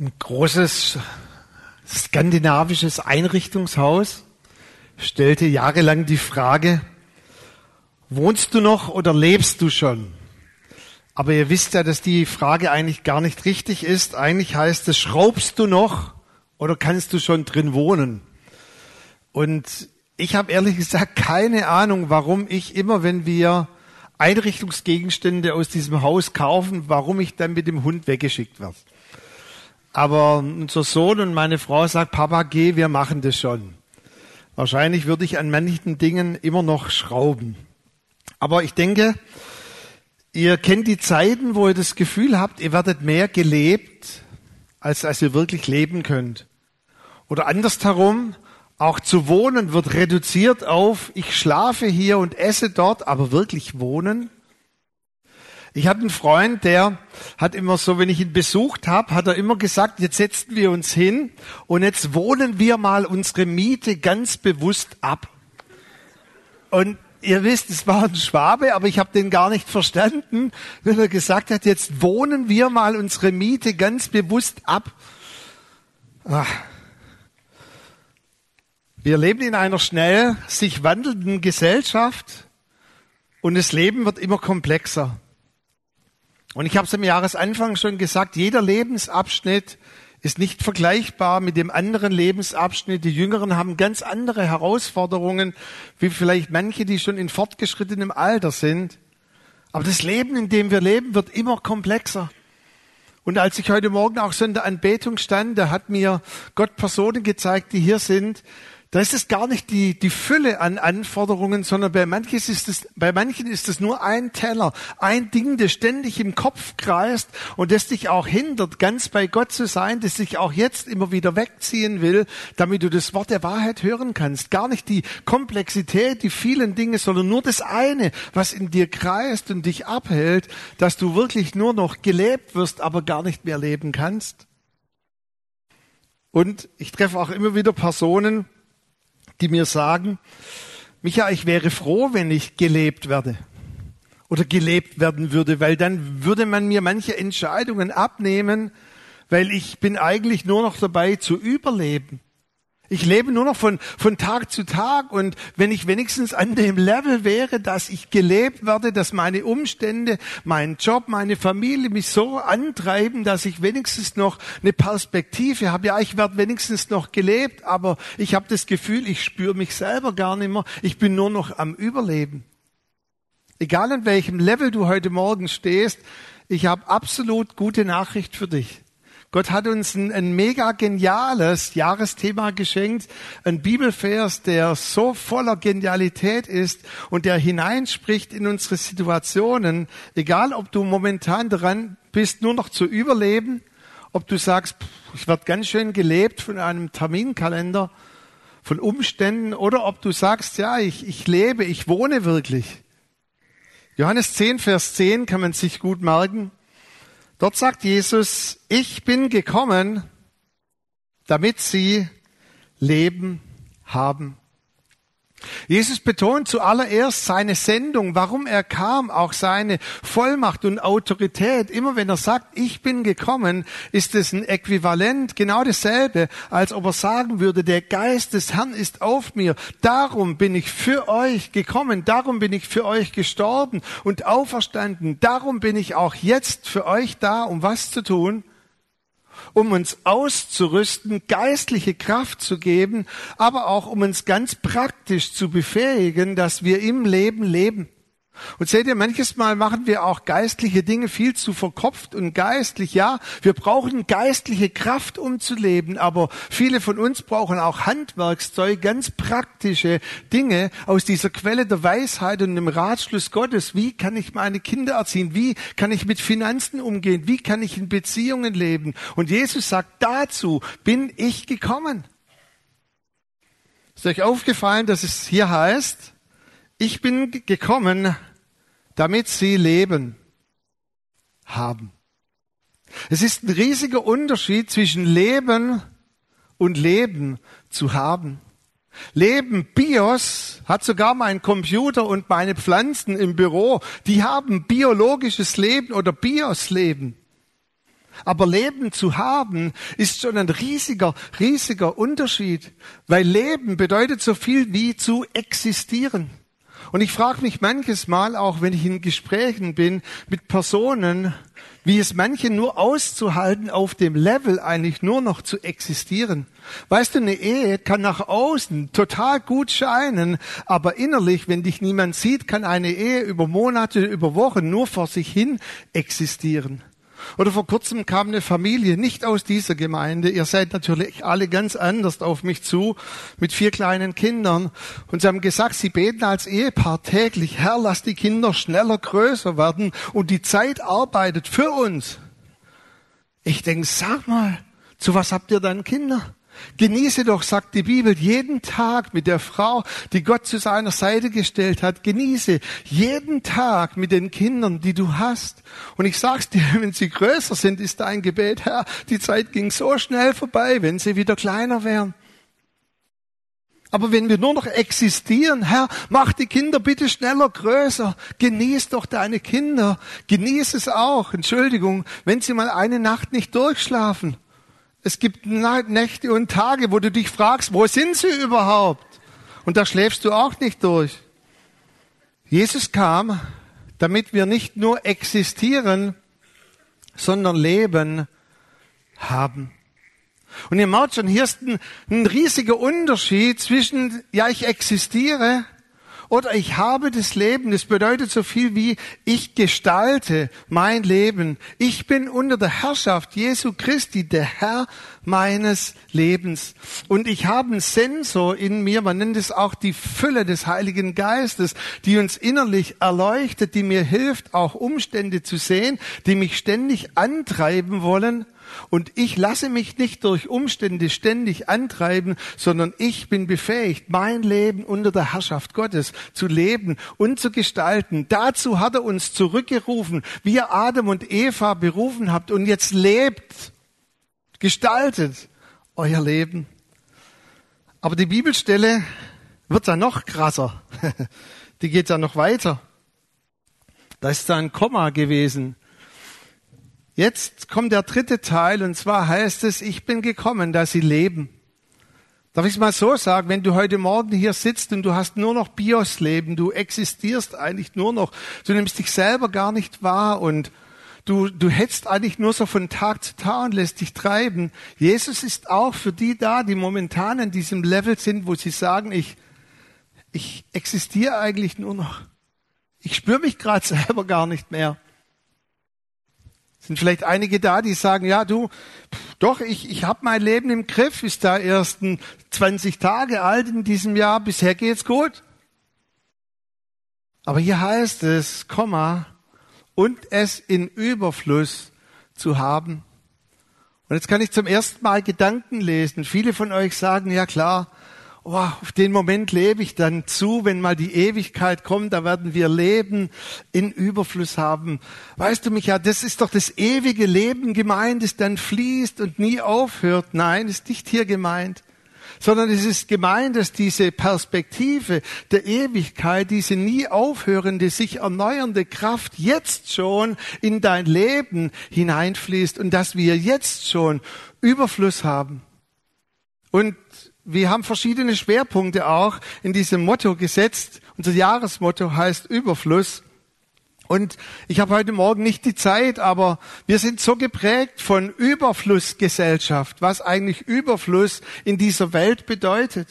Ein großes skandinavisches Einrichtungshaus stellte jahrelang die Frage, wohnst du noch oder lebst du schon? Aber ihr wisst ja, dass die Frage eigentlich gar nicht richtig ist. Eigentlich heißt es, schraubst du noch oder kannst du schon drin wohnen? Und ich habe ehrlich gesagt keine Ahnung, warum ich immer, wenn wir Einrichtungsgegenstände aus diesem Haus kaufen, warum ich dann mit dem Hund weggeschickt werde. Aber unser Sohn und meine Frau sagt, Papa, geh, wir machen das schon. Wahrscheinlich würde ich an manchen Dingen immer noch schrauben. Aber ich denke, ihr kennt die Zeiten, wo ihr das Gefühl habt, ihr werdet mehr gelebt, als, als ihr wirklich leben könnt. Oder andersherum, auch zu wohnen wird reduziert auf, ich schlafe hier und esse dort, aber wirklich wohnen ich hatte einen Freund, der hat immer so, wenn ich ihn besucht habe, hat er immer gesagt, jetzt setzen wir uns hin und jetzt wohnen wir mal unsere Miete ganz bewusst ab. Und ihr wisst, es war ein Schwabe, aber ich habe den gar nicht verstanden, wenn er gesagt hat, jetzt wohnen wir mal unsere Miete ganz bewusst ab. Ach. Wir leben in einer schnell sich wandelnden Gesellschaft und das Leben wird immer komplexer. Und ich habe es am Jahresanfang schon gesagt, jeder Lebensabschnitt ist nicht vergleichbar mit dem anderen Lebensabschnitt. Die Jüngeren haben ganz andere Herausforderungen, wie vielleicht manche, die schon in fortgeschrittenem Alter sind. Aber das Leben, in dem wir leben, wird immer komplexer. Und als ich heute Morgen auch so in der Anbetung stand, da hat mir Gott Personen gezeigt, die hier sind, da ist es gar nicht die, die Fülle an Anforderungen, sondern bei, manches ist es, bei manchen ist es nur ein Teller, ein Ding, das ständig im Kopf kreist und das dich auch hindert, ganz bei Gott zu sein, das dich auch jetzt immer wieder wegziehen will, damit du das Wort der Wahrheit hören kannst. Gar nicht die Komplexität, die vielen Dinge, sondern nur das eine, was in dir kreist und dich abhält, dass du wirklich nur noch gelebt wirst, aber gar nicht mehr leben kannst. Und ich treffe auch immer wieder Personen, die mir sagen, Micha, ich wäre froh, wenn ich gelebt werde oder gelebt werden würde, weil dann würde man mir manche Entscheidungen abnehmen, weil ich bin eigentlich nur noch dabei zu überleben. Ich lebe nur noch von, von Tag zu Tag und wenn ich wenigstens an dem Level wäre, dass ich gelebt werde, dass meine Umstände, mein Job, meine Familie mich so antreiben, dass ich wenigstens noch eine Perspektive habe. Ja, ich werde wenigstens noch gelebt, aber ich habe das Gefühl, ich spüre mich selber gar nicht mehr. Ich bin nur noch am Überleben. Egal an welchem Level du heute Morgen stehst, ich habe absolut gute Nachricht für dich. Gott hat uns ein, ein mega geniales Jahresthema geschenkt, ein Bibelvers, der so voller Genialität ist und der hineinspricht in unsere Situationen, egal ob du momentan dran bist, nur noch zu überleben, ob du sagst, ich werde ganz schön gelebt von einem Terminkalender, von Umständen, oder ob du sagst, ja, ich, ich lebe, ich wohne wirklich. Johannes 10, Vers 10 kann man sich gut merken. Dort sagt Jesus, ich bin gekommen, damit sie Leben haben Jesus betont zuallererst seine Sendung, warum er kam, auch seine Vollmacht und Autorität. Immer wenn er sagt, ich bin gekommen, ist es ein Äquivalent, genau dasselbe, als ob er sagen würde, der Geist des Herrn ist auf mir. Darum bin ich für euch gekommen, darum bin ich für euch gestorben und auferstanden. Darum bin ich auch jetzt für euch da, um was zu tun? Um uns auszurüsten, geistliche Kraft zu geben, aber auch um uns ganz praktisch zu befähigen, dass wir im Leben leben. Und seht ihr, manches Mal machen wir auch geistliche Dinge viel zu verkopft und geistlich. Ja, wir brauchen geistliche Kraft, um zu leben, aber viele von uns brauchen auch Handwerkszeug, ganz praktische Dinge aus dieser Quelle der Weisheit und dem Ratschluss Gottes. Wie kann ich meine Kinder erziehen? Wie kann ich mit Finanzen umgehen? Wie kann ich in Beziehungen leben? Und Jesus sagt, dazu bin ich gekommen. Ist euch aufgefallen, dass es hier heißt, ich bin gekommen, damit sie Leben haben. Es ist ein riesiger Unterschied zwischen Leben und Leben zu haben. Leben, Bios, hat sogar mein Computer und meine Pflanzen im Büro, die haben biologisches Leben oder Biosleben. Aber Leben zu haben ist schon ein riesiger, riesiger Unterschied, weil Leben bedeutet so viel wie zu existieren. Und ich frage mich manches Mal, auch wenn ich in Gesprächen bin mit Personen, wie es manche nur auszuhalten, auf dem Level eigentlich nur noch zu existieren. Weißt du, eine Ehe kann nach außen total gut scheinen, aber innerlich, wenn dich niemand sieht, kann eine Ehe über Monate, über Wochen nur vor sich hin existieren. Oder vor kurzem kam eine Familie nicht aus dieser Gemeinde. Ihr seid natürlich alle ganz anders auf mich zu mit vier kleinen Kindern. Und sie haben gesagt, sie beten als Ehepaar täglich, Herr, lass die Kinder schneller größer werden und die Zeit arbeitet für uns. Ich denke, sag mal, zu was habt ihr dann Kinder? Genieße doch, sagt die Bibel, jeden Tag mit der Frau, die Gott zu seiner Seite gestellt hat. Genieße jeden Tag mit den Kindern, die du hast. Und ich sag's dir, wenn sie größer sind, ist dein Gebet, Herr, die Zeit ging so schnell vorbei, wenn sie wieder kleiner wären. Aber wenn wir nur noch existieren, Herr, mach die Kinder bitte schneller größer. Genieß doch deine Kinder. Genieß es auch, Entschuldigung, wenn sie mal eine Nacht nicht durchschlafen. Es gibt Nächte und Tage, wo du dich fragst, wo sind sie überhaupt? Und da schläfst du auch nicht durch. Jesus kam, damit wir nicht nur existieren, sondern Leben haben. Und ihr merkt schon, hier ist ein, ein riesiger Unterschied zwischen, ja, ich existiere oder ich habe das Leben. Das bedeutet so viel wie ich gestalte mein Leben. Ich bin unter der Herrschaft Jesu Christi, der Herr meines Lebens. Und ich habe einen Sensor in mir, man nennt es auch die Fülle des Heiligen Geistes, die uns innerlich erleuchtet, die mir hilft, auch Umstände zu sehen, die mich ständig antreiben wollen und ich lasse mich nicht durch Umstände ständig antreiben, sondern ich bin befähigt, mein Leben unter der Herrschaft Gottes zu leben und zu gestalten. Dazu hat er uns zurückgerufen, wie ihr Adam und Eva berufen habt und jetzt lebt, gestaltet euer Leben. Aber die Bibelstelle wird dann noch krasser. Die geht dann noch weiter. Da ist da ein Komma gewesen. Jetzt kommt der dritte Teil und zwar heißt es, ich bin gekommen, dass sie leben. Darf ich es mal so sagen, wenn du heute Morgen hier sitzt und du hast nur noch Bios-Leben, du existierst eigentlich nur noch, du nimmst dich selber gar nicht wahr und du, du hetzt eigentlich nur so von Tag zu Tag und lässt dich treiben. Jesus ist auch für die da, die momentan in diesem Level sind, wo sie sagen, ich, ich existiere eigentlich nur noch. Ich spüre mich gerade selber gar nicht mehr. Sind vielleicht einige da, die sagen, ja du, doch, ich, ich habe mein Leben im Griff, ist da ersten 20 Tage alt in diesem Jahr, bisher geht's gut. Aber hier heißt es, Komma, und es in Überfluss zu haben. Und jetzt kann ich zum ersten Mal Gedanken lesen. Viele von euch sagen, ja klar, oh, auf den Moment lebe ich dann zu, wenn mal die Ewigkeit kommt, da werden wir Leben in Überfluss haben. Weißt du mich ja, das ist doch das ewige Leben gemeint, das dann fließt und nie aufhört. Nein, ist nicht hier gemeint sondern es ist gemeint, dass diese Perspektive der Ewigkeit, diese nie aufhörende, sich erneuernde Kraft jetzt schon in dein Leben hineinfließt und dass wir jetzt schon Überfluss haben. Und wir haben verschiedene Schwerpunkte auch in diesem Motto gesetzt. Unser Jahresmotto heißt Überfluss. Und ich habe heute Morgen nicht die Zeit, aber wir sind so geprägt von Überflussgesellschaft, was eigentlich Überfluss in dieser Welt bedeutet.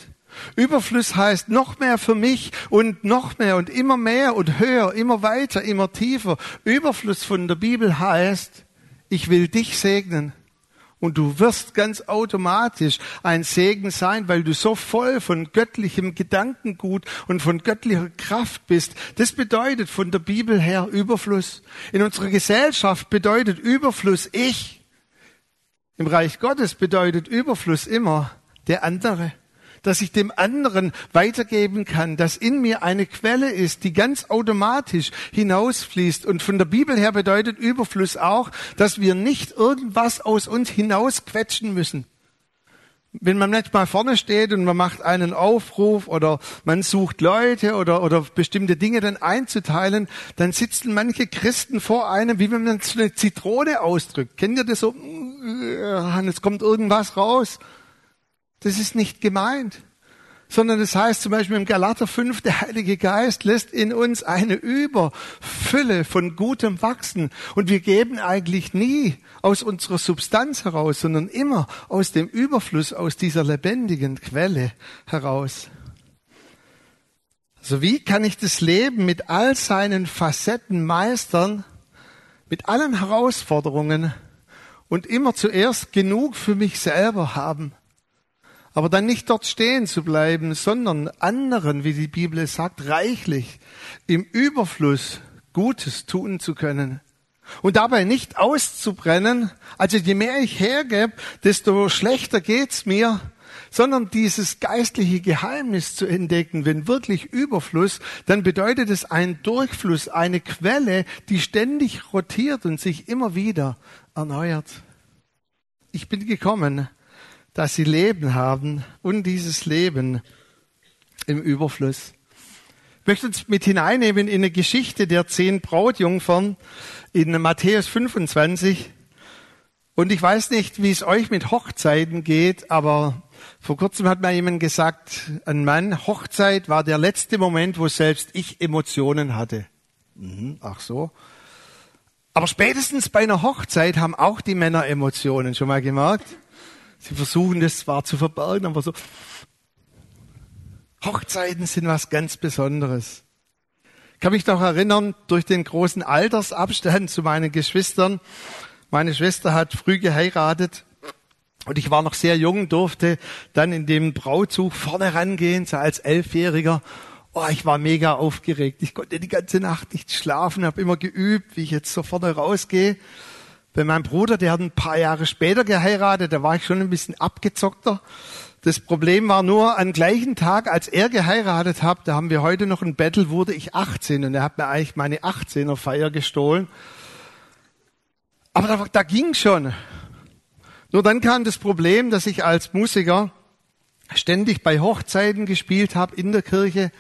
Überfluss heißt noch mehr für mich und noch mehr und immer mehr und höher, immer weiter, immer tiefer. Überfluss von der Bibel heißt, ich will dich segnen. Und du wirst ganz automatisch ein Segen sein, weil du so voll von göttlichem Gedankengut und von göttlicher Kraft bist. Das bedeutet von der Bibel her Überfluss. In unserer Gesellschaft bedeutet Überfluss ich. Im Reich Gottes bedeutet Überfluss immer der andere dass ich dem anderen weitergeben kann, dass in mir eine Quelle ist, die ganz automatisch hinausfließt. Und von der Bibel her bedeutet Überfluss auch, dass wir nicht irgendwas aus uns hinausquetschen müssen. wenn man manchmal vorne steht und man macht einen Aufruf oder man sucht Leute oder, oder bestimmte Dinge dann einzuteilen, dann sitzen manche Christen vor einem, wie wenn man so eine Zitrone ausdrückt. Kennt ihr das so? Jetzt kommt irgendwas raus. Das ist nicht gemeint sondern es das heißt zum Beispiel im Galater 5, der Heilige Geist lässt in uns eine Überfülle von gutem wachsen. Und wir geben eigentlich nie aus unserer Substanz heraus, sondern immer aus dem Überfluss, aus dieser lebendigen Quelle heraus. Also wie kann ich das Leben mit all seinen Facetten meistern, mit allen Herausforderungen und immer zuerst genug für mich selber haben? Aber dann nicht dort stehen zu bleiben, sondern anderen, wie die Bibel sagt, reichlich im Überfluss Gutes tun zu können. Und dabei nicht auszubrennen, also je mehr ich hergebe, desto schlechter geht's mir, sondern dieses geistliche Geheimnis zu entdecken, wenn wirklich Überfluss, dann bedeutet es ein Durchfluss, eine Quelle, die ständig rotiert und sich immer wieder erneuert. Ich bin gekommen, dass sie Leben haben und dieses Leben im Überfluss. Ich möchte uns mit hineinnehmen in eine Geschichte der zehn Brautjungfern in Matthäus 25. Und ich weiß nicht, wie es euch mit Hochzeiten geht, aber vor kurzem hat mir jemand gesagt, ein Mann, Hochzeit war der letzte Moment, wo selbst ich Emotionen hatte. Mhm, ach so. Aber spätestens bei einer Hochzeit haben auch die Männer Emotionen, schon mal gemerkt? Sie versuchen das zwar zu verbergen, aber so. Hochzeiten sind was ganz Besonderes. Ich kann mich noch erinnern, durch den großen Altersabstand zu meinen Geschwistern. Meine Schwester hat früh geheiratet und ich war noch sehr jung, durfte dann in dem Brauzug vorne rangehen, so als Elfjähriger. Oh, ich war mega aufgeregt. Ich konnte die ganze Nacht nicht schlafen, habe immer geübt, wie ich jetzt so vorne rausgehe. Bei meinem Bruder, der hat ein paar Jahre später geheiratet, da war ich schon ein bisschen abgezockter. Das Problem war nur, am gleichen Tag, als er geheiratet hat, da haben wir heute noch ein Battle, wurde ich 18 und er hat mir eigentlich meine 18er Feier gestohlen. Aber da, da ging schon. Nur dann kam das Problem, dass ich als Musiker ständig bei Hochzeiten gespielt habe in der Kirche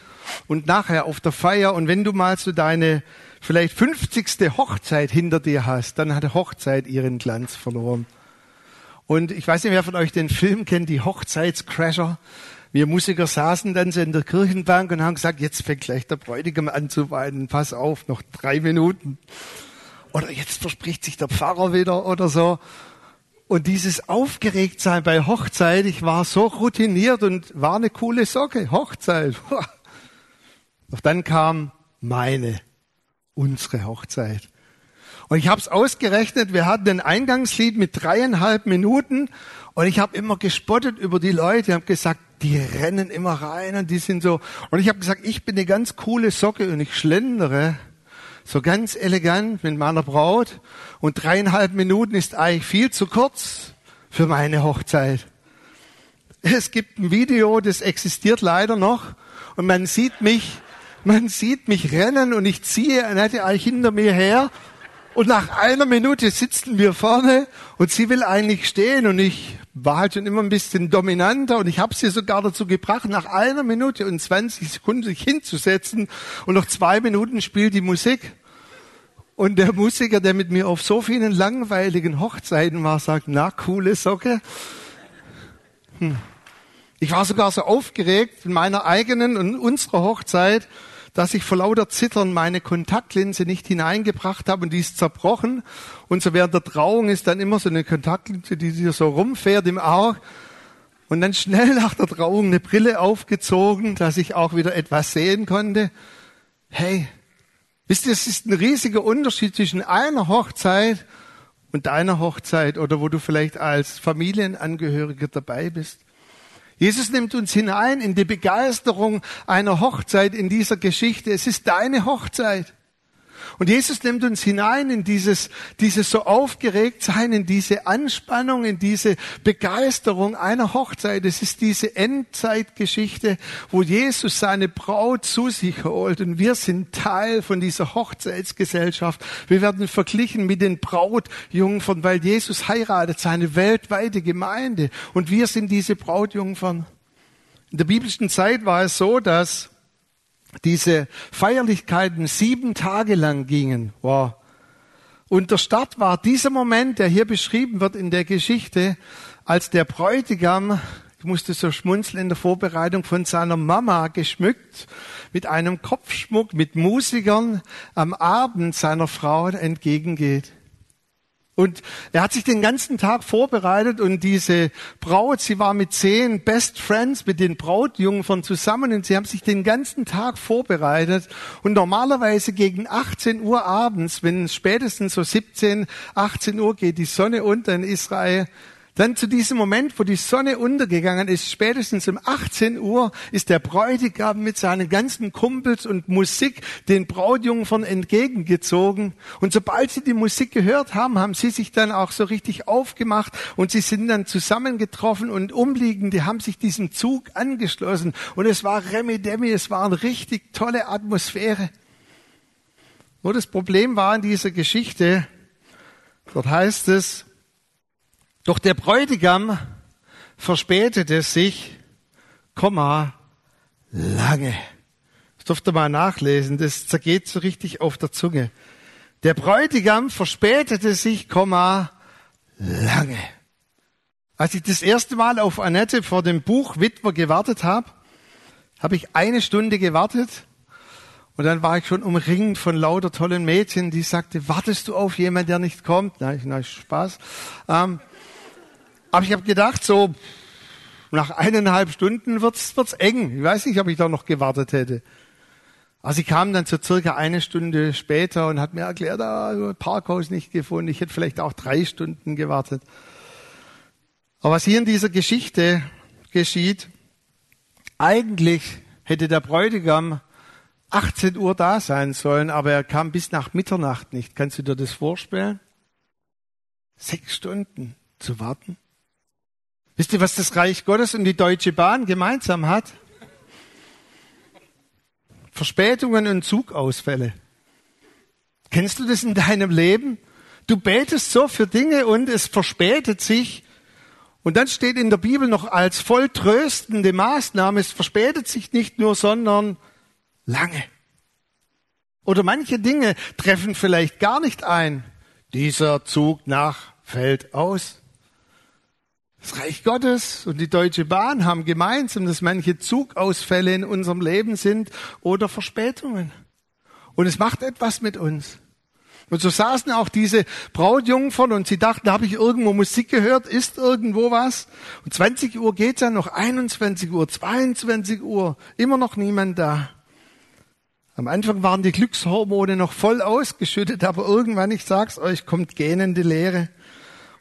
und nachher auf der Feier. Und wenn du mal so deine vielleicht 50. Hochzeit hinter dir hast, dann hat Hochzeit ihren Glanz verloren. Und ich weiß nicht, wer von euch den Film kennt, die Hochzeitscrasher. Wir Musiker saßen dann so in der Kirchenbank und haben gesagt, jetzt fängt gleich der Bräutigam an zu weinen. Pass auf, noch drei Minuten. Oder jetzt verspricht sich der Pfarrer wieder oder so. Und dieses Aufgeregtsein bei Hochzeit, ich war so routiniert und war eine coole Socke. Hochzeit. Doch dann kam meine unsere Hochzeit. Und ich habe es ausgerechnet, wir hatten ein Eingangslied mit dreieinhalb Minuten und ich habe immer gespottet über die Leute, ich habe gesagt, die rennen immer rein und die sind so. Und ich habe gesagt, ich bin eine ganz coole Socke und ich schlendere so ganz elegant mit meiner Braut und dreieinhalb Minuten ist eigentlich viel zu kurz für meine Hochzeit. Es gibt ein Video, das existiert leider noch und man sieht mich man sieht mich rennen und ich ziehe Annette eigentlich hinter mir her. Und nach einer Minute sitzen wir vorne und sie will eigentlich stehen und ich war halt schon immer ein bisschen dominanter und ich habe sie sogar dazu gebracht, nach einer Minute und 20 Sekunden sich hinzusetzen und noch zwei Minuten spielt die Musik. Und der Musiker, der mit mir auf so vielen langweiligen Hochzeiten war, sagt, na, coole Socke. Hm. Ich war sogar so aufgeregt in meiner eigenen und unserer Hochzeit, dass ich vor lauter Zittern meine Kontaktlinse nicht hineingebracht habe und die ist zerbrochen. Und so während der Trauung ist dann immer so eine Kontaktlinse, die sich so rumfährt im Auge. Und dann schnell nach der Trauung eine Brille aufgezogen, dass ich auch wieder etwas sehen konnte. Hey, wisst ihr, es ist ein riesiger Unterschied zwischen einer Hochzeit und deiner Hochzeit oder wo du vielleicht als Familienangehöriger dabei bist. Jesus nimmt uns hinein in die Begeisterung einer Hochzeit in dieser Geschichte. Es ist deine Hochzeit. Und Jesus nimmt uns hinein in dieses, dieses so aufgeregt sein, in diese Anspannung, in diese Begeisterung einer Hochzeit. Es ist diese Endzeitgeschichte, wo Jesus seine Braut zu sich holt und wir sind Teil von dieser Hochzeitsgesellschaft. Wir werden verglichen mit den Brautjungfern, weil Jesus heiratet seine weltweite Gemeinde und wir sind diese Brautjungfern. In der biblischen Zeit war es so, dass diese Feierlichkeiten sieben Tage lang gingen. Wow. Und der Start war dieser Moment, der hier beschrieben wird in der Geschichte, als der Bräutigam, ich musste so schmunzeln in der Vorbereitung, von seiner Mama geschmückt, mit einem Kopfschmuck, mit Musikern am Abend seiner Frau entgegengeht. Und er hat sich den ganzen Tag vorbereitet und diese Braut, sie war mit zehn Best Friends, mit den Brautjungfern zusammen und sie haben sich den ganzen Tag vorbereitet. Und normalerweise gegen 18 Uhr abends, wenn spätestens so 17, 18 Uhr geht die Sonne unter in Israel, dann zu diesem Moment, wo die Sonne untergegangen ist, spätestens um 18 Uhr, ist der Bräutigam mit seinen ganzen Kumpels und Musik den Brautjungfern entgegengezogen. Und sobald sie die Musik gehört haben, haben sie sich dann auch so richtig aufgemacht und sie sind dann zusammengetroffen und Umliegende haben sich diesem Zug angeschlossen. Und es war Remi Demi, es war eine richtig tolle Atmosphäre. Nur das Problem war in dieser Geschichte, dort heißt es, doch der Bräutigam verspätete sich, Komma, lange. Das durft ihr mal nachlesen, das zergeht so richtig auf der Zunge. Der Bräutigam verspätete sich, Komma, lange. Als ich das erste Mal auf Annette vor dem Buch Witwer gewartet habe, habe ich eine Stunde gewartet und dann war ich schon umringt von lauter tollen Mädchen, die sagte, wartest du auf jemanden, der nicht kommt? Ich, na Spaß. Ähm, aber ich habe gedacht, so nach eineinhalb Stunden wird's wird's eng. Ich weiß nicht, ob ich da noch gewartet hätte. Also sie kam dann so circa eine Stunde später und hat mir erklärt, ah, Parkhaus nicht gefunden. Ich hätte vielleicht auch drei Stunden gewartet. Aber was hier in dieser Geschichte geschieht, eigentlich hätte der Bräutigam 18 Uhr da sein sollen, aber er kam bis nach Mitternacht nicht. Kannst du dir das vorstellen? Sechs Stunden zu warten? Wisst ihr, was das Reich Gottes und die Deutsche Bahn gemeinsam hat? Verspätungen und Zugausfälle. Kennst du das in deinem Leben? Du betest so für Dinge und es verspätet sich. Und dann steht in der Bibel noch als voll tröstende Maßnahme, es verspätet sich nicht nur, sondern lange. Oder manche Dinge treffen vielleicht gar nicht ein. Dieser Zug nach fällt aus. Das Reich Gottes und die Deutsche Bahn haben gemeinsam, dass manche Zugausfälle in unserem Leben sind oder Verspätungen. Und es macht etwas mit uns. Und so saßen auch diese Brautjungfern und sie dachten, da habe ich irgendwo Musik gehört, ist irgendwo was? Und 20 Uhr geht's ja noch, 21 Uhr, 22 Uhr, immer noch niemand da. Am Anfang waren die Glückshormone noch voll ausgeschüttet, aber irgendwann, ich sag's euch, kommt gähnende Leere.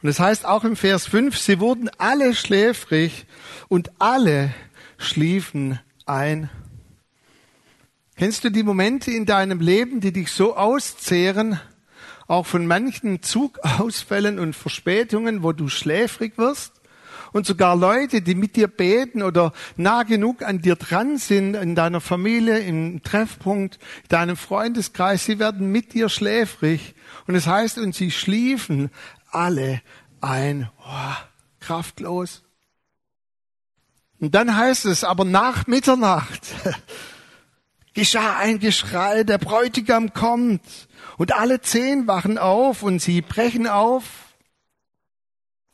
Und es das heißt auch im Vers 5, sie wurden alle schläfrig und alle schliefen ein. Kennst du die Momente in deinem Leben, die dich so auszehren, auch von manchen Zugausfällen und Verspätungen, wo du schläfrig wirst? Und sogar Leute, die mit dir beten oder nah genug an dir dran sind, in deiner Familie, im Treffpunkt, in deinem Freundeskreis, sie werden mit dir schläfrig. Und es heißt, und sie schliefen alle ein, oh, kraftlos. Und dann heißt es, aber nach Mitternacht geschah ein Geschrei, der Bräutigam kommt und alle zehn wachen auf und sie brechen auf.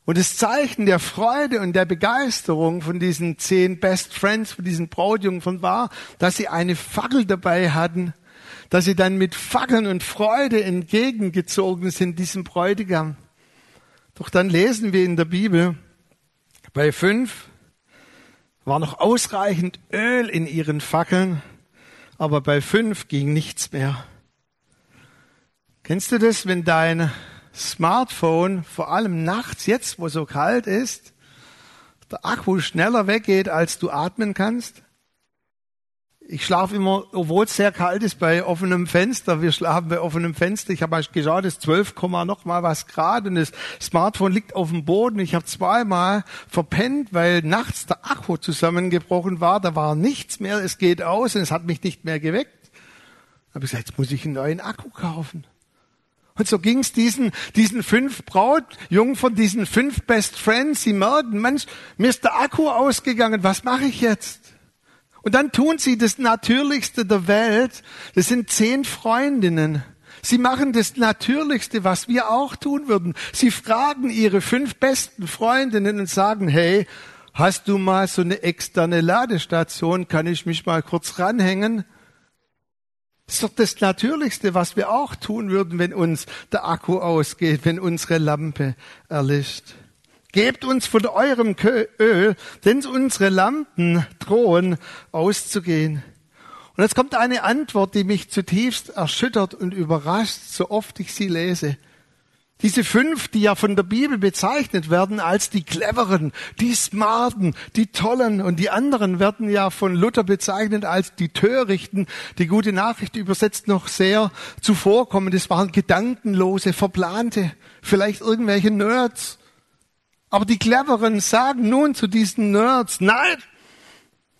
Und das Zeichen der Freude und der Begeisterung von diesen zehn Best Friends, von diesen Brautjungfern war, dass sie eine Fackel dabei hatten, dass sie dann mit Fackeln und Freude entgegengezogen sind diesem Bräutigam. Doch dann lesen wir in der Bibel, bei fünf war noch ausreichend Öl in ihren Fackeln, aber bei fünf ging nichts mehr. Kennst du das, wenn dein Smartphone, vor allem nachts, jetzt wo so kalt ist, der Akku schneller weggeht, als du atmen kannst? Ich schlafe immer, obwohl es sehr kalt ist, bei offenem Fenster. Wir schlafen bei offenem Fenster. Ich habe mal geschaut, es ist 12, noch mal was Grad und das Smartphone liegt auf dem Boden. Ich habe zweimal verpennt, weil nachts der Akku zusammengebrochen war. Da war nichts mehr. Es geht aus und es hat mich nicht mehr geweckt. Da habe ich gesagt, jetzt muss ich einen neuen Akku kaufen. Und so ging es diesen, diesen fünf Brautjungen von diesen fünf Best Friends. Sie merken, Mensch, mir ist der Akku ausgegangen. Was mache ich jetzt? Und dann tun sie das Natürlichste der Welt. Das sind zehn Freundinnen. Sie machen das Natürlichste, was wir auch tun würden. Sie fragen ihre fünf besten Freundinnen und sagen, hey, hast du mal so eine externe Ladestation? Kann ich mich mal kurz ranhängen? Das ist doch das Natürlichste, was wir auch tun würden, wenn uns der Akku ausgeht, wenn unsere Lampe erlischt. Gebt uns von eurem Öl, denn unsere Lampen drohen auszugehen. Und jetzt kommt eine Antwort, die mich zutiefst erschüttert und überrascht, so oft ich sie lese. Diese fünf, die ja von der Bibel bezeichnet werden als die cleveren, die smarten, die tollen und die anderen werden ja von Luther bezeichnet als die törichten. Die gute Nachricht übersetzt noch sehr zuvorkommen. Das waren gedankenlose, verplante, vielleicht irgendwelche Nerds aber die Cleveren sagen nun zu diesen Nerds, nein,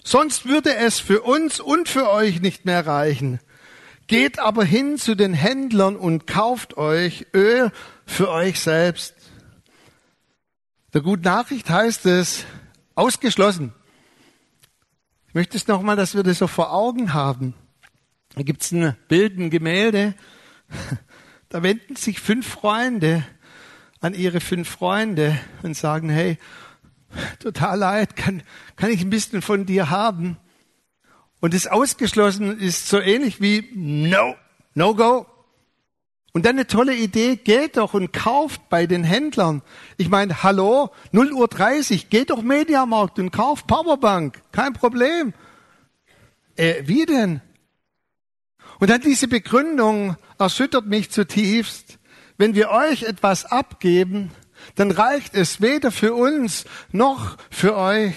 sonst würde es für uns und für euch nicht mehr reichen. Geht aber hin zu den Händlern und kauft euch Öl für euch selbst. Der guten Nachricht heißt es, ausgeschlossen. Ich möchte es nochmal, dass wir das so vor Augen haben. Da gibt es ein Bild, ein Gemälde. Da wenden sich fünf Freunde an ihre fünf Freunde und sagen, hey, total leid, kann, kann ich ein bisschen von dir haben? Und das Ausgeschlossen ist so ähnlich wie No, No Go. Und dann eine tolle Idee, geht doch und kauft bei den Händlern. Ich meine, hallo, 0 Uhr 30, geht doch Mediamarkt und kauft Powerbank, kein Problem. Äh, wie denn? Und dann diese Begründung erschüttert mich zutiefst. Wenn wir euch etwas abgeben, dann reicht es weder für uns noch für euch.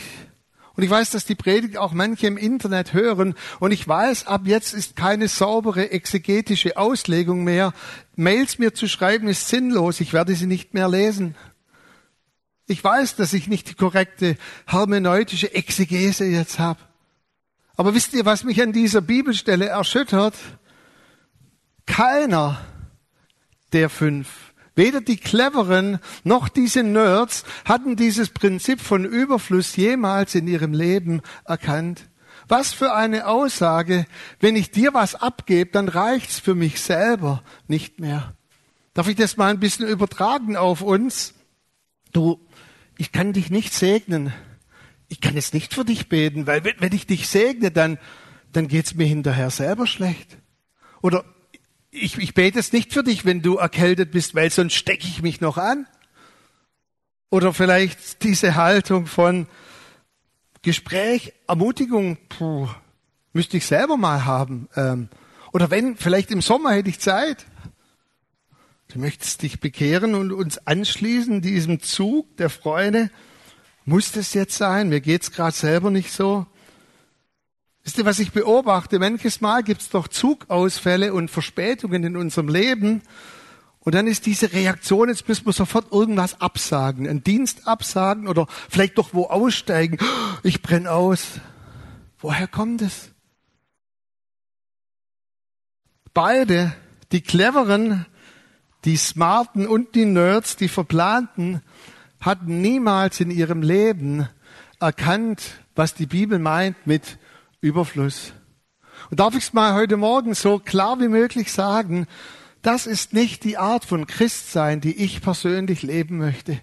Und ich weiß, dass die Predigt auch manche im Internet hören. Und ich weiß, ab jetzt ist keine saubere exegetische Auslegung mehr. Mails mir zu schreiben ist sinnlos. Ich werde sie nicht mehr lesen. Ich weiß, dass ich nicht die korrekte hermeneutische Exegese jetzt habe. Aber wisst ihr, was mich an dieser Bibelstelle erschüttert? Keiner der fünf. Weder die Cleveren noch diese Nerds hatten dieses Prinzip von Überfluss jemals in ihrem Leben erkannt. Was für eine Aussage, wenn ich dir was abgebe, dann reicht's für mich selber nicht mehr. Darf ich das mal ein bisschen übertragen auf uns? Du, ich kann dich nicht segnen. Ich kann jetzt nicht für dich beten, weil wenn ich dich segne, dann, dann geht's mir hinterher selber schlecht. Oder ich, ich bete es nicht für dich, wenn du erkältet bist, weil sonst stecke ich mich noch an. Oder vielleicht diese Haltung von Gespräch, Ermutigung, puh, müsste ich selber mal haben. Ähm, oder wenn, vielleicht im Sommer hätte ich Zeit. Du möchtest dich bekehren und uns anschließen, diesem Zug der Freude. Muss das jetzt sein? Mir geht's gerade selber nicht so. Wisst ihr, was ich beobachte? Manches Mal gibt es doch Zugausfälle und Verspätungen in unserem Leben. Und dann ist diese Reaktion, jetzt müssen wir sofort irgendwas absagen, einen Dienst absagen oder vielleicht doch wo aussteigen. Ich brenne aus. Woher kommt es? Beide, die Cleveren, die Smarten und die Nerds, die Verplanten, hatten niemals in ihrem Leben erkannt, was die Bibel meint mit Überfluss. Und darf ich es mal heute Morgen so klar wie möglich sagen, das ist nicht die Art von Christsein, die ich persönlich leben möchte.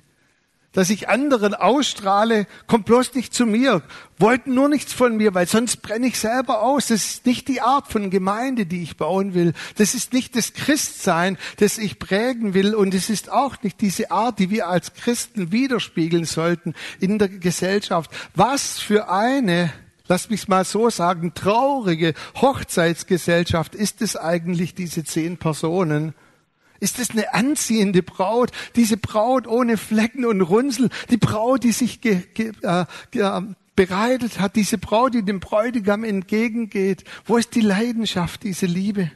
Dass ich anderen ausstrahle, kommt bloß nicht zu mir, wollten nur nichts von mir, weil sonst brenne ich selber aus. Das ist nicht die Art von Gemeinde, die ich bauen will. Das ist nicht das Christsein, das ich prägen will. Und es ist auch nicht diese Art, die wir als Christen widerspiegeln sollten in der Gesellschaft. Was für eine lass mich mal so sagen, traurige Hochzeitsgesellschaft ist es eigentlich, diese zehn Personen? Ist es eine anziehende Braut? Diese Braut ohne Flecken und Runzeln, die Braut, die sich ge, ge, äh, bereitet hat, diese Braut, die dem Bräutigam entgegengeht. Wo ist die Leidenschaft, diese Liebe?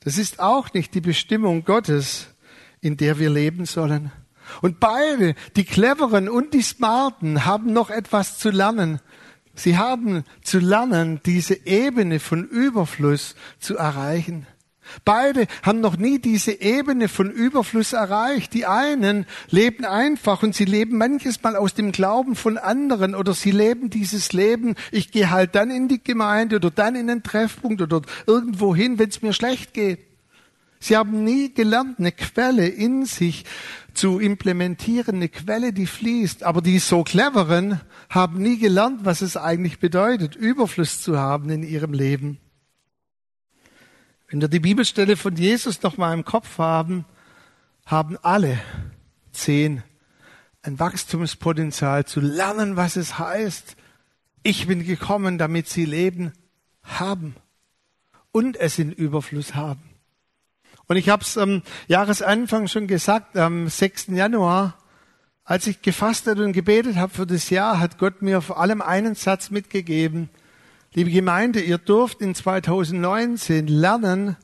Das ist auch nicht die Bestimmung Gottes, in der wir leben sollen. Und beide, die Cleveren und die Smarten, haben noch etwas zu lernen. Sie haben zu lernen, diese Ebene von Überfluss zu erreichen. Beide haben noch nie diese Ebene von Überfluss erreicht. Die einen leben einfach und sie leben manches Mal aus dem Glauben von anderen oder sie leben dieses Leben, ich gehe halt dann in die Gemeinde oder dann in den Treffpunkt oder irgendwo hin, wenn es mir schlecht geht. Sie haben nie gelernt, eine Quelle in sich zu implementieren, eine Quelle, die fließt. Aber die so cleveren haben nie gelernt, was es eigentlich bedeutet, Überfluss zu haben in ihrem Leben. Wenn wir die Bibelstelle von Jesus noch mal im Kopf haben, haben alle zehn ein Wachstumspotenzial zu lernen, was es heißt. Ich bin gekommen, damit sie Leben haben und es in Überfluss haben. Und ich habe es am Jahresanfang schon gesagt, am 6. Januar, als ich gefastet und gebetet habe für das Jahr, hat Gott mir vor allem einen Satz mitgegeben. Liebe Gemeinde, ihr dürft in 2019 lernen,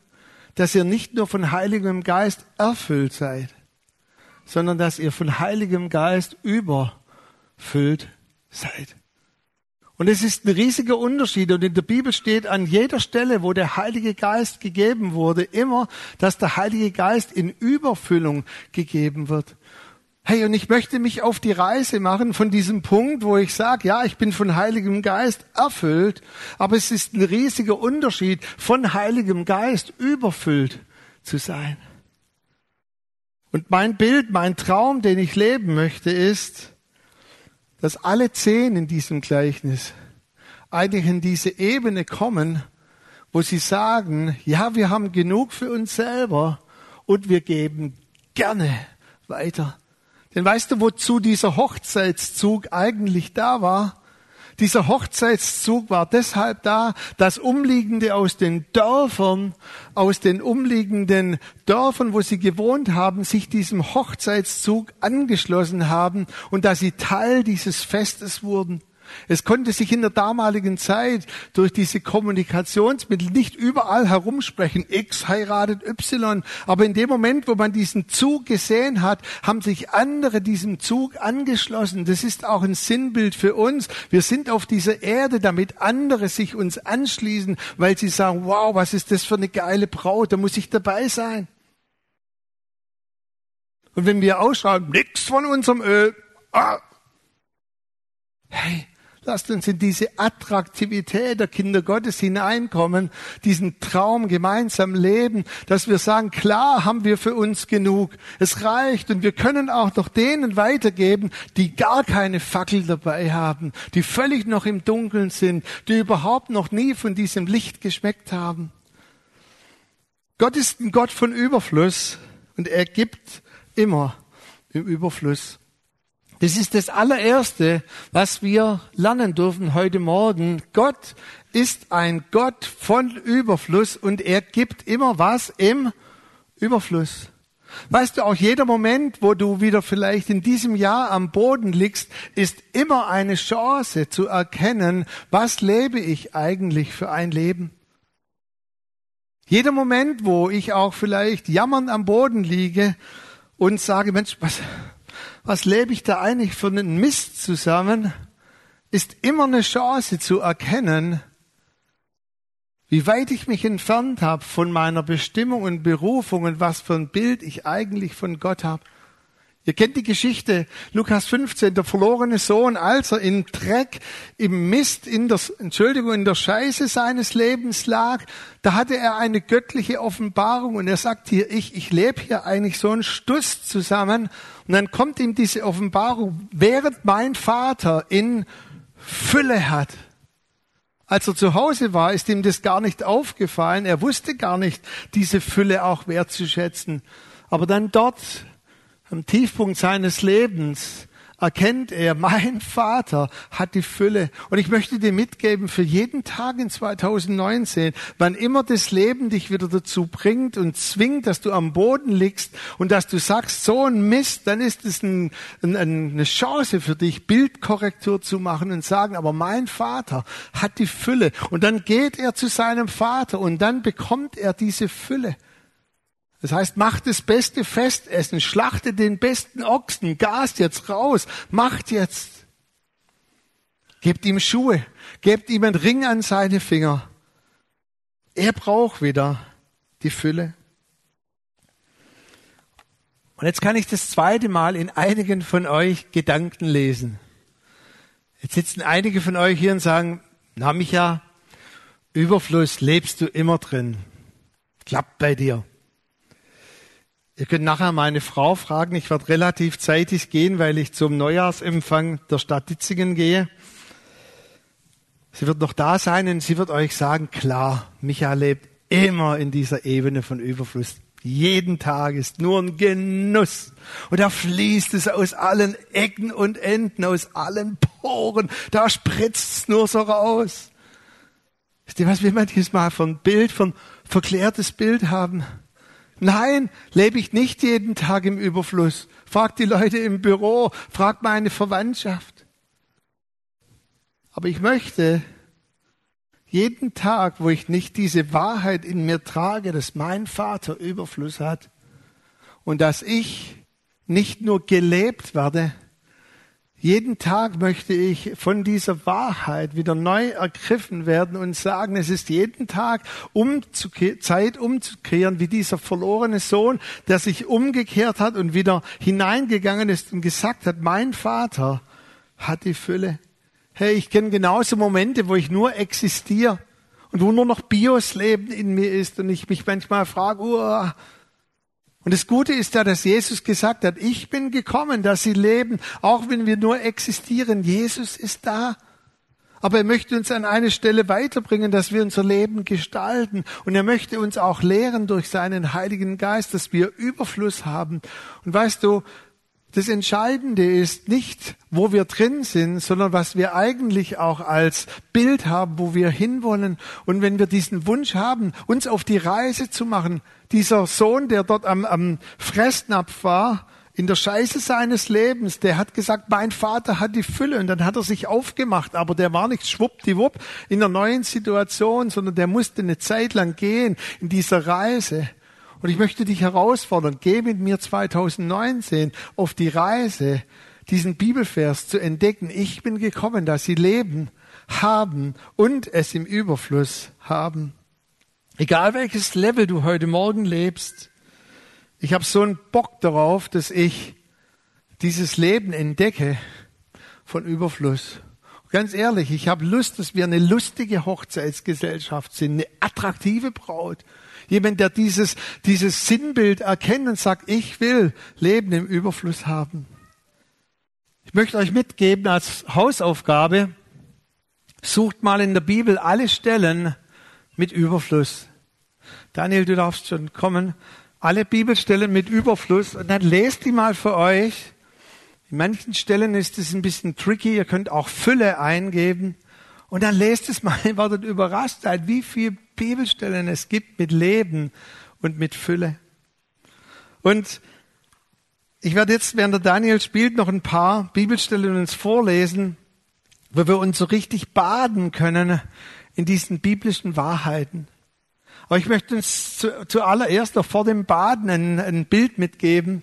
dass ihr nicht nur von Heiligem Geist erfüllt seid, sondern dass ihr von Heiligem Geist überfüllt seid. Und es ist ein riesiger Unterschied. Und in der Bibel steht an jeder Stelle, wo der Heilige Geist gegeben wurde, immer, dass der Heilige Geist in Überfüllung gegeben wird. Hey, und ich möchte mich auf die Reise machen von diesem Punkt, wo ich sage, ja, ich bin von Heiligem Geist erfüllt, aber es ist ein riesiger Unterschied, von Heiligem Geist überfüllt zu sein. Und mein Bild, mein Traum, den ich leben möchte, ist, dass alle zehn in diesem Gleichnis eigentlich in diese Ebene kommen, wo sie sagen, ja, wir haben genug für uns selber und wir geben gerne weiter. Denn weißt du, wozu dieser Hochzeitszug eigentlich da war? Dieser Hochzeitszug war deshalb da, dass Umliegende aus den Dörfern, aus den umliegenden Dörfern, wo sie gewohnt haben, sich diesem Hochzeitszug angeschlossen haben und dass sie Teil dieses Festes wurden. Es konnte sich in der damaligen Zeit durch diese Kommunikationsmittel nicht überall herumsprechen. X heiratet Y. Aber in dem Moment, wo man diesen Zug gesehen hat, haben sich andere diesem Zug angeschlossen. Das ist auch ein Sinnbild für uns. Wir sind auf dieser Erde, damit andere sich uns anschließen, weil sie sagen, wow, was ist das für eine geile Braut, da muss ich dabei sein. Und wenn wir ausschreiben, nix von unserem Öl, ah, hey, Lasst uns in diese Attraktivität der Kinder Gottes hineinkommen, diesen Traum gemeinsam leben, dass wir sagen, klar haben wir für uns genug. Es reicht und wir können auch noch denen weitergeben, die gar keine Fackel dabei haben, die völlig noch im Dunkeln sind, die überhaupt noch nie von diesem Licht geschmeckt haben. Gott ist ein Gott von Überfluss und er gibt immer im Überfluss. Das ist das allererste, was wir lernen dürfen heute Morgen. Gott ist ein Gott von Überfluss und er gibt immer was im Überfluss. Weißt du, auch jeder Moment, wo du wieder vielleicht in diesem Jahr am Boden liegst, ist immer eine Chance zu erkennen, was lebe ich eigentlich für ein Leben. Jeder Moment, wo ich auch vielleicht jammernd am Boden liege und sage, Mensch, was, was lebe ich da eigentlich für einen Mist zusammen, ist immer eine Chance zu erkennen, wie weit ich mich entfernt habe von meiner Bestimmung und Berufung und was für ein Bild ich eigentlich von Gott habe. Ihr kennt die Geschichte, Lukas 15, der verlorene Sohn, als er im Dreck, im Mist, in der, Entschuldigung, in der Scheiße seines Lebens lag, da hatte er eine göttliche Offenbarung und er sagt hier, ich, ich lebe hier eigentlich so einen Stuss zusammen und dann kommt ihm diese Offenbarung, während mein Vater in Fülle hat. Als er zu Hause war, ist ihm das gar nicht aufgefallen. Er wusste gar nicht, diese Fülle auch wertzuschätzen. Aber dann dort am Tiefpunkt seines Lebens erkennt er, mein Vater hat die Fülle. Und ich möchte dir mitgeben, für jeden Tag in 2019, wann immer das Leben dich wieder dazu bringt und zwingt, dass du am Boden liegst und dass du sagst, so ein Mist, dann ist es ein, ein, eine Chance für dich, Bildkorrektur zu machen und sagen, aber mein Vater hat die Fülle. Und dann geht er zu seinem Vater und dann bekommt er diese Fülle. Das heißt, macht das beste Festessen, schlachtet den besten Ochsen, gast jetzt raus, macht jetzt. Gebt ihm Schuhe, gebt ihm einen Ring an seine Finger. Er braucht wieder die Fülle. Und jetzt kann ich das zweite Mal in einigen von euch Gedanken lesen. Jetzt sitzen einige von euch hier und sagen, na Micha, Überfluss lebst du immer drin. Klappt bei dir. Ihr könnt nachher meine Frau fragen. Ich werde relativ zeitig gehen, weil ich zum Neujahrsempfang der Stadt Ditzingen gehe. Sie wird noch da sein und sie wird euch sagen, klar, Michael lebt immer in dieser Ebene von Überfluss. Jeden Tag ist nur ein Genuss. Und da fließt es aus allen Ecken und Enden, aus allen Poren. Da spritzt es nur so raus. Wisst ihr, was wir manchmal von Bild, von verklärtes Bild haben? Nein, lebe ich nicht jeden Tag im Überfluss. Frag die Leute im Büro, frag meine Verwandtschaft. Aber ich möchte jeden Tag, wo ich nicht diese Wahrheit in mir trage, dass mein Vater Überfluss hat und dass ich nicht nur gelebt werde, jeden Tag möchte ich von dieser Wahrheit wieder neu ergriffen werden und sagen, es ist jeden Tag umzuke Zeit umzukehren, wie dieser verlorene Sohn, der sich umgekehrt hat und wieder hineingegangen ist und gesagt hat, mein Vater hat die Fülle. Hey, ich kenne genauso Momente, wo ich nur existiere und wo nur noch Bios Leben in mir ist und ich mich manchmal frage, uh, und das Gute ist ja, dass Jesus gesagt hat, ich bin gekommen, dass sie leben, auch wenn wir nur existieren. Jesus ist da. Aber er möchte uns an eine Stelle weiterbringen, dass wir unser Leben gestalten. Und er möchte uns auch lehren durch seinen Heiligen Geist, dass wir Überfluss haben. Und weißt du, das Entscheidende ist nicht, wo wir drin sind, sondern was wir eigentlich auch als Bild haben, wo wir hinwollen. Und wenn wir diesen Wunsch haben, uns auf die Reise zu machen, dieser Sohn, der dort am, am Fressnapf war, in der Scheiße seines Lebens, der hat gesagt, mein Vater hat die Fülle und dann hat er sich aufgemacht, aber der war nicht schwuppdiwupp in einer neuen Situation, sondern der musste eine Zeit lang gehen in dieser Reise. Und ich möchte dich herausfordern, geh mit mir 2019 auf die Reise, diesen Bibelvers zu entdecken. Ich bin gekommen, dass sie leben, haben und es im Überfluss haben. Egal welches Level du heute Morgen lebst, ich habe so einen Bock darauf, dass ich dieses Leben entdecke von Überfluss. Ganz ehrlich, ich habe Lust, dass wir eine lustige Hochzeitsgesellschaft sind, eine attraktive Braut, Jemand, der dieses, dieses Sinnbild erkennt und sagt, ich will Leben im Überfluss haben. Ich möchte euch mitgeben als Hausaufgabe, sucht mal in der Bibel alle Stellen mit Überfluss. Daniel, du darfst schon kommen. Alle Bibelstellen mit Überfluss und dann lest die mal für euch. In manchen Stellen ist es ein bisschen tricky. Ihr könnt auch Fülle eingeben. Und dann lest es mal, ihr werdet überrascht sein, wie viel Bibelstellen es gibt mit Leben und mit Fülle. Und ich werde jetzt, während der Daniel spielt, noch ein paar Bibelstellen uns vorlesen, wo wir uns so richtig baden können in diesen biblischen Wahrheiten. Aber ich möchte uns zu, zuallererst noch vor dem Baden ein, ein Bild mitgeben,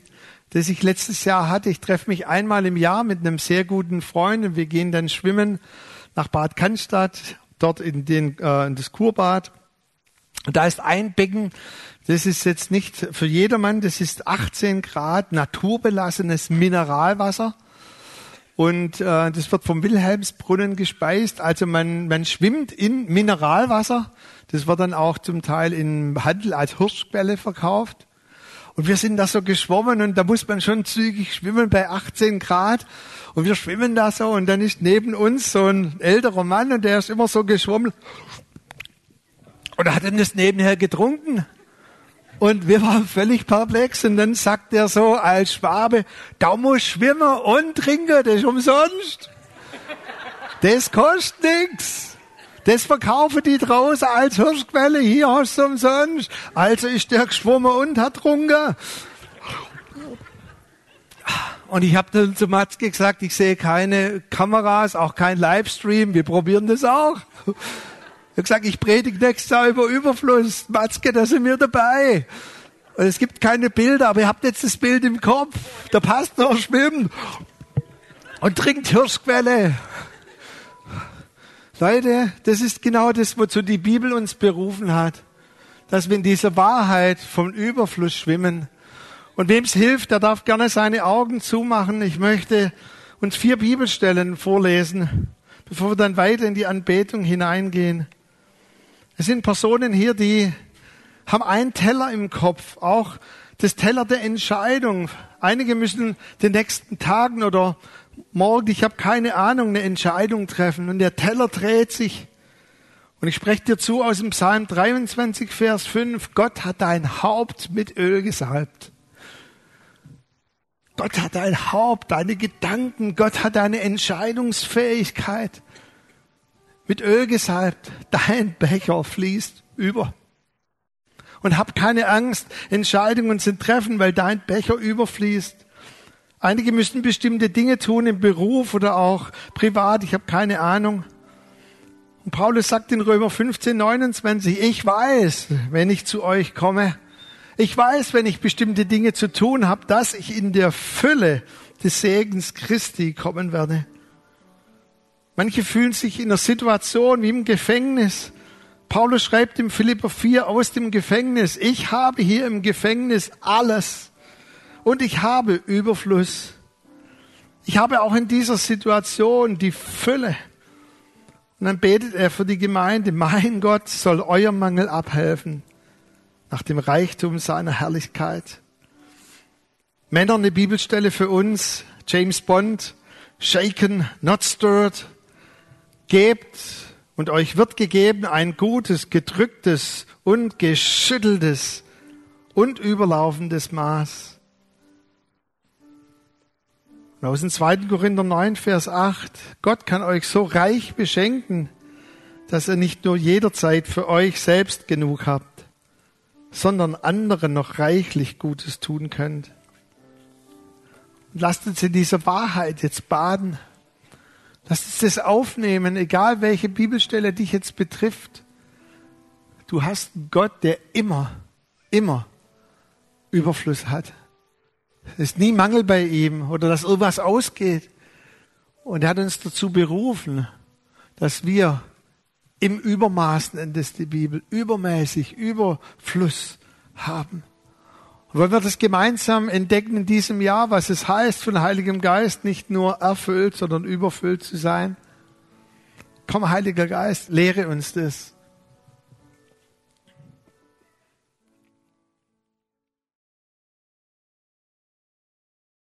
das ich letztes Jahr hatte. Ich treffe mich einmal im Jahr mit einem sehr guten Freund und wir gehen dann schwimmen nach Bad Cannstatt, dort in, den, äh, in das Kurbad. Und da ist ein Becken, das ist jetzt nicht für jedermann, das ist 18 Grad naturbelassenes Mineralwasser. Und äh, das wird vom Wilhelmsbrunnen gespeist. Also man, man schwimmt in Mineralwasser. Das wird dann auch zum Teil im Handel als Hirschquelle verkauft. Und wir sind da so geschwommen und da muss man schon zügig schwimmen bei 18 Grad. Und wir schwimmen da so und dann ist neben uns so ein älterer Mann und der ist immer so geschwommen. Und er hat dann das nebenher getrunken. Und wir waren völlig perplex. Und dann sagt er so als Schwabe, da muss schwimmen und trinken, das ist umsonst. Das kostet nichts. Das verkaufen die draußen als Hirschquelle. Hier hast du umsonst. Also ist der geschwommen und hat getrunken. Und ich habe dann zu Matzke gesagt, ich sehe keine Kameras, auch kein Livestream. Wir probieren das auch. Ich habe gesagt, ich predige nächstes Jahr über Überfluss. Matzke, da sind wir dabei. Und es gibt keine Bilder, aber ihr habt jetzt das Bild im Kopf. Der Pastor schwimmt und trinkt Hirschquelle. Leute, das ist genau das, wozu die Bibel uns berufen hat, dass wir in dieser Wahrheit vom Überfluss schwimmen. Und wem es hilft, der darf gerne seine Augen zumachen. Ich möchte uns vier Bibelstellen vorlesen, bevor wir dann weiter in die Anbetung hineingehen. Es sind Personen hier, die haben einen Teller im Kopf, auch das Teller der Entscheidung. Einige müssen den nächsten Tagen oder morgen, ich habe keine Ahnung, eine Entscheidung treffen und der Teller dreht sich. Und ich spreche dir zu aus dem Psalm 23, Vers 5, Gott hat dein Haupt mit Öl gesalbt. Gott hat dein Haupt, deine Gedanken, Gott hat deine Entscheidungsfähigkeit mit Öl gesalbt. Dein Becher fließt über. Und hab keine Angst, Entscheidungen zu treffen, weil dein Becher überfließt. Einige müssen bestimmte Dinge tun im Beruf oder auch privat, ich habe keine Ahnung. Und Paulus sagt in Römer 15, 29, ich weiß, wenn ich zu euch komme, ich weiß, wenn ich bestimmte Dinge zu tun habe, dass ich in der Fülle des Segens Christi kommen werde. Manche fühlen sich in einer Situation wie im Gefängnis. Paulus schreibt im Philipper 4 aus dem Gefängnis, ich habe hier im Gefängnis alles und ich habe Überfluss. Ich habe auch in dieser Situation die Fülle. Und dann betet er für die Gemeinde, mein Gott soll euer Mangel abhelfen nach dem Reichtum seiner Herrlichkeit. Männer, eine Bibelstelle für uns, James Bond, shaken, not stirred, gebt und euch wird gegeben ein gutes, gedrücktes und geschütteltes und überlaufendes Maß. Und aus dem 2. Korinther 9, Vers 8, Gott kann euch so reich beschenken, dass ihr nicht nur jederzeit für euch selbst genug habt, sondern anderen noch reichlich Gutes tun könnt. Und lasst uns in dieser Wahrheit jetzt baden. Lasst uns das aufnehmen, egal welche Bibelstelle dich jetzt betrifft. Du hast einen Gott, der immer, immer Überfluss hat. Es ist nie Mangel bei ihm oder dass irgendwas ausgeht. Und er hat uns dazu berufen, dass wir im Übermaß nennt es die Bibel, übermäßig, Überfluss haben. Wollen wir das gemeinsam entdecken in diesem Jahr, was es heißt, von Heiligem Geist nicht nur erfüllt, sondern überfüllt zu sein? Komm, Heiliger Geist, lehre uns das.